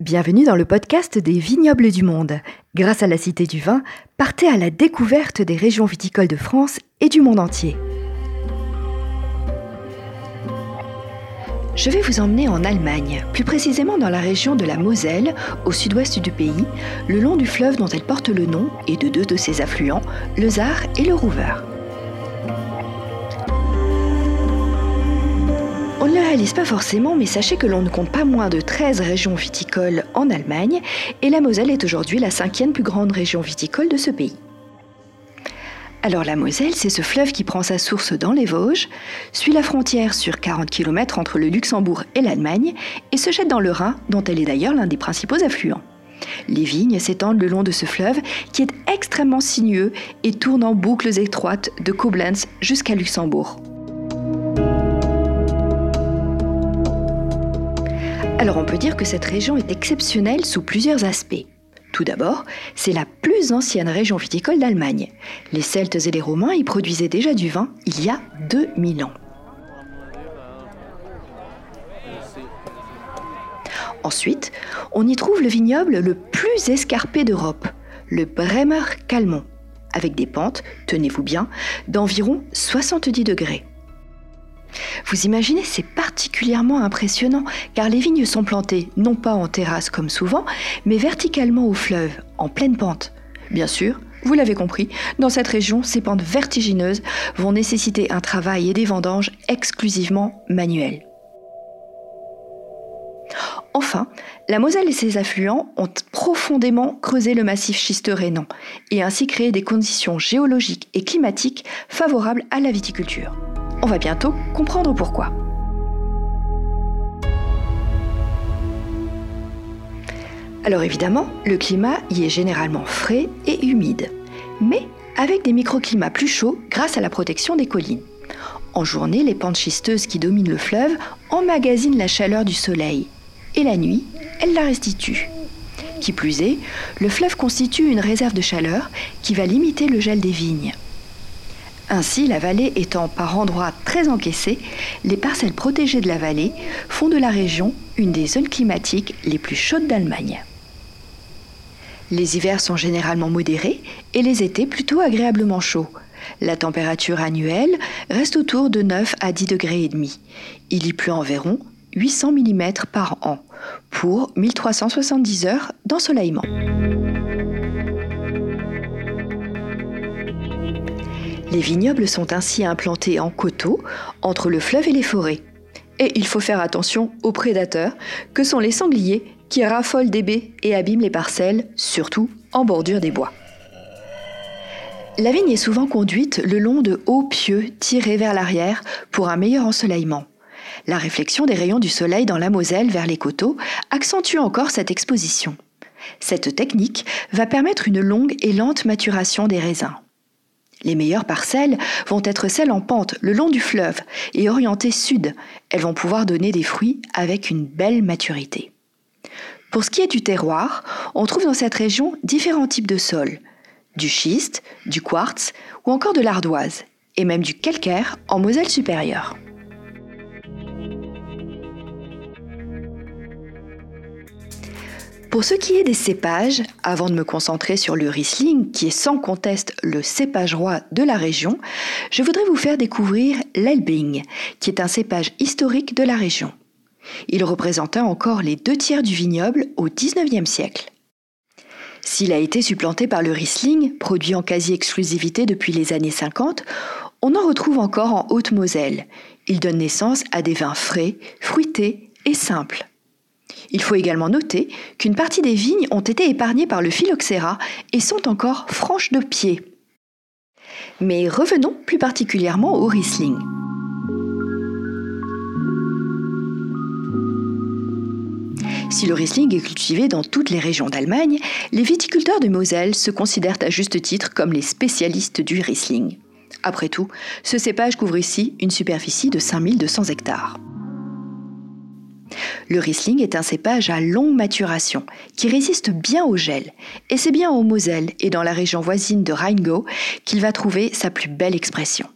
Bienvenue dans le podcast des vignobles du monde. Grâce à la Cité du Vin, partez à la découverte des régions viticoles de France et du monde entier. Je vais vous emmener en Allemagne, plus précisément dans la région de la Moselle, au sud-ouest du pays, le long du fleuve dont elle porte le nom et de deux de ses affluents, le Zar et le Rouver. Réalise pas forcément, mais sachez que l'on ne compte pas moins de 13 régions viticoles en Allemagne, et la Moselle est aujourd'hui la cinquième plus grande région viticole de ce pays. Alors la Moselle, c'est ce fleuve qui prend sa source dans les Vosges, suit la frontière sur 40 km entre le Luxembourg et l'Allemagne, et se jette dans le Rhin, dont elle est d'ailleurs l'un des principaux affluents. Les vignes s'étendent le long de ce fleuve qui est extrêmement sinueux et tourne en boucles étroites de Koblenz jusqu'à Luxembourg. Alors on peut dire que cette région est exceptionnelle sous plusieurs aspects. Tout d'abord, c'est la plus ancienne région viticole d'Allemagne. Les Celtes et les Romains y produisaient déjà du vin il y a 2000 ans. Ensuite, on y trouve le vignoble le plus escarpé d'Europe, le Bremer Calmont, avec des pentes, tenez-vous bien, d'environ 70 degrés. Vous imaginez, c'est particulièrement impressionnant car les vignes sont plantées non pas en terrasse comme souvent, mais verticalement au fleuve, en pleine pente. Bien sûr, vous l'avez compris, dans cette région, ces pentes vertigineuses vont nécessiter un travail et des vendanges exclusivement manuels. Enfin, la Moselle et ses affluents ont profondément creusé le massif schisteux rhénan et ainsi créé des conditions géologiques et climatiques favorables à la viticulture. On va bientôt comprendre pourquoi. Alors évidemment, le climat y est généralement frais et humide, mais avec des microclimats plus chauds grâce à la protection des collines. En journée, les pentes schisteuses qui dominent le fleuve emmagasinent la chaleur du soleil, et la nuit, elles la restituent. Qui plus est, le fleuve constitue une réserve de chaleur qui va limiter le gel des vignes. Ainsi, la vallée étant par endroits très encaissée, les parcelles protégées de la vallée font de la région une des zones climatiques les plus chaudes d'Allemagne. Les hivers sont généralement modérés et les étés plutôt agréablement chauds. La température annuelle reste autour de 9 à 10 degrés et demi. Il y pleut environ 800 mm par an pour 1370 heures d'ensoleillement. Les vignobles sont ainsi implantés en coteaux entre le fleuve et les forêts. Et il faut faire attention aux prédateurs que sont les sangliers qui raffolent des baies et abîment les parcelles, surtout en bordure des bois. La vigne est souvent conduite le long de hauts pieux tirés vers l'arrière pour un meilleur ensoleillement. La réflexion des rayons du soleil dans la Moselle vers les coteaux accentue encore cette exposition. Cette technique va permettre une longue et lente maturation des raisins. Les meilleures parcelles vont être celles en pente le long du fleuve et orientées sud. Elles vont pouvoir donner des fruits avec une belle maturité. Pour ce qui est du terroir, on trouve dans cette région différents types de sols. Du schiste, du quartz ou encore de l'ardoise, et même du calcaire en Moselle supérieure. Pour ce qui est des cépages, avant de me concentrer sur le Riesling, qui est sans conteste le cépage roi de la région, je voudrais vous faire découvrir l'Elbing, qui est un cépage historique de la région. Il représenta encore les deux tiers du vignoble au XIXe siècle. S'il a été supplanté par le Riesling, produit en quasi-exclusivité depuis les années 50, on en retrouve encore en Haute-Moselle. Il donne naissance à des vins frais, fruités et simples. Il faut également noter qu'une partie des vignes ont été épargnées par le phylloxéra et sont encore franches de pied. Mais revenons plus particulièrement au Riesling. Si le Riesling est cultivé dans toutes les régions d'Allemagne, les viticulteurs de Moselle se considèrent à juste titre comme les spécialistes du Riesling. Après tout, ce cépage couvre ici une superficie de 5200 hectares. Le Riesling est un cépage à longue maturation qui résiste bien au gel. Et c'est bien au Moselle et dans la région voisine de Rheingau qu'il va trouver sa plus belle expression.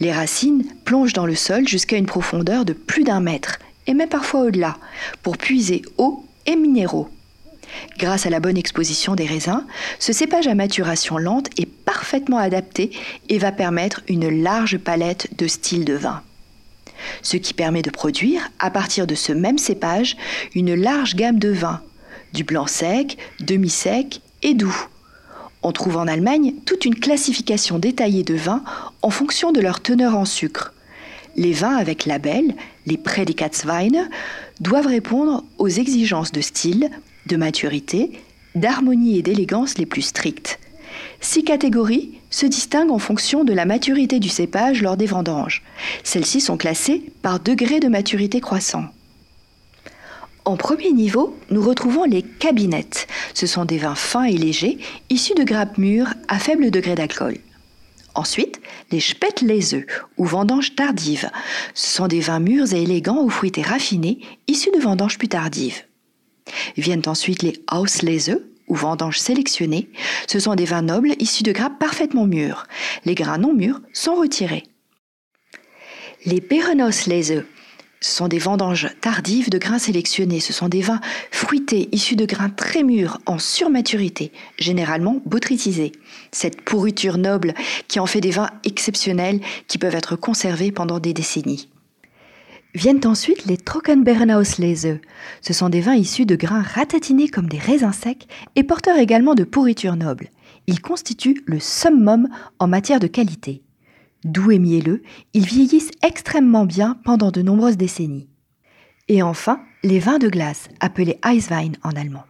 Les racines plongent dans le sol jusqu'à une profondeur de plus d'un mètre, et même parfois au-delà, pour puiser eau et minéraux. Grâce à la bonne exposition des raisins, ce cépage à maturation lente est parfaitement adapté et va permettre une large palette de styles de vin. Ce qui permet de produire, à partir de ce même cépage, une large gamme de vins, du blanc sec, demi-sec et doux. On trouve en Allemagne toute une classification détaillée de vins en fonction de leur teneur en sucre. Les vins avec label, les Prädikatsweine, doivent répondre aux exigences de style, de maturité, d'harmonie et d'élégance les plus strictes. Six catégories se distinguent en fonction de la maturité du cépage lors des vendanges. Celles-ci sont classées par degré de maturité croissant. En premier niveau, nous retrouvons les cabinettes. Ce sont des vins fins et légers, issus de grappes mûres à faible degré d'alcool. Ensuite, les Spätlese ou vendanges tardives. Ce sont des vins mûrs et élégants aux fruités raffinés, issus de vendanges plus tardives. Viennent ensuite les Auslese ou vendanges sélectionnées. Ce sont des vins nobles issus de grappes parfaitement mûres. Les grains non mûrs sont retirés. Les Beerenauslese ce sont des vendanges tardives de grains sélectionnés. Ce sont des vins fruités issus de grains très mûrs en surmaturité, généralement botrytisés. Cette pourriture noble qui en fait des vins exceptionnels qui peuvent être conservés pendant des décennies. Viennent ensuite les Trockenbeerenauslese. Ce sont des vins issus de grains ratatinés comme des raisins secs et porteurs également de pourriture noble. Ils constituent le summum en matière de qualité. Doux et mielleux, ils vieillissent extrêmement bien pendant de nombreuses décennies. Et enfin, les vins de glace, appelés Eiswein en allemand.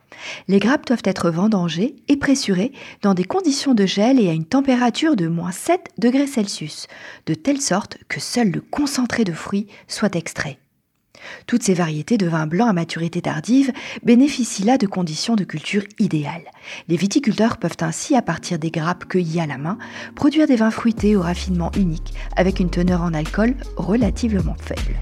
Les grappes doivent être vendangées et pressurées dans des conditions de gel et à une température de moins 7 degrés Celsius, de telle sorte que seul le concentré de fruits soit extrait. Toutes ces variétés de vins blancs à maturité tardive bénéficient là de conditions de culture idéales. Les viticulteurs peuvent ainsi, à partir des grappes cueillies à la main, produire des vins fruités au raffinement unique, avec une teneur en alcool relativement faible.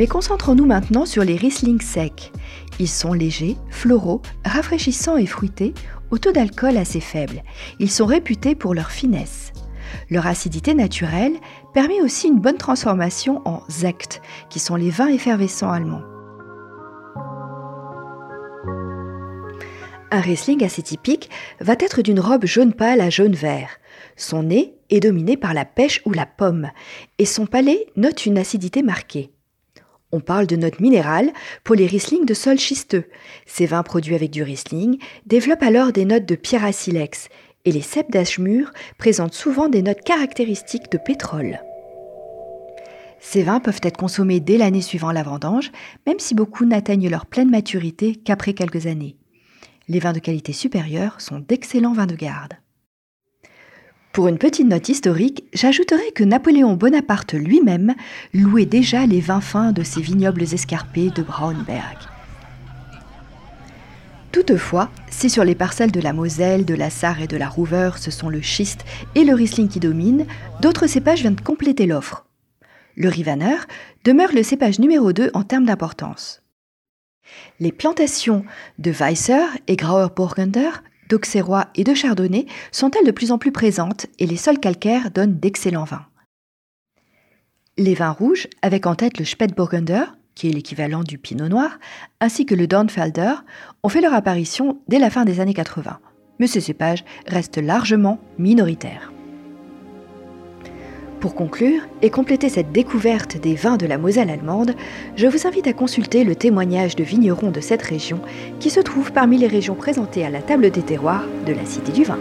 Mais concentrons-nous maintenant sur les Riesling secs. Ils sont légers, floraux, rafraîchissants et fruités, au taux d'alcool assez faible. Ils sont réputés pour leur finesse. Leur acidité naturelle permet aussi une bonne transformation en Sekt, qui sont les vins effervescents allemands. Un Riesling assez typique va être d'une robe jaune pâle à jaune vert. Son nez est dominé par la pêche ou la pomme, et son palais note une acidité marquée. On parle de notes minérales pour les Riesling de sol schisteux. Ces vins produits avec du Riesling développent alors des notes de pierre à silex et les cèpes d'Ashmur présentent souvent des notes caractéristiques de pétrole. Ces vins peuvent être consommés dès l'année suivant la vendange, même si beaucoup n'atteignent leur pleine maturité qu'après quelques années. Les vins de qualité supérieure sont d'excellents vins de garde. Pour une petite note historique, j'ajouterai que Napoléon Bonaparte lui-même louait déjà les vins fins de ces vignobles escarpés de Braunberg. Toutefois, si sur les parcelles de la Moselle, de la Sarre et de la Rouver, ce sont le schiste et le Riesling qui dominent, d'autres cépages viennent compléter l'offre. Le Rivaner demeure le cépage numéro 2 en termes d'importance. Les plantations de Weisser et Grauer Burgunder d'Auxerrois et de Chardonnay sont-elles de plus en plus présentes et les sols calcaires donnent d'excellents vins. Les vins rouges, avec en tête le Spätburgunder, qui est l'équivalent du Pinot Noir, ainsi que le Dornfelder, ont fait leur apparition dès la fin des années 80. Mais ces cépages restent largement minoritaires. Pour conclure et compléter cette découverte des vins de la Moselle allemande, je vous invite à consulter le témoignage de vignerons de cette région qui se trouve parmi les régions présentées à la table des terroirs de la Cité du vin.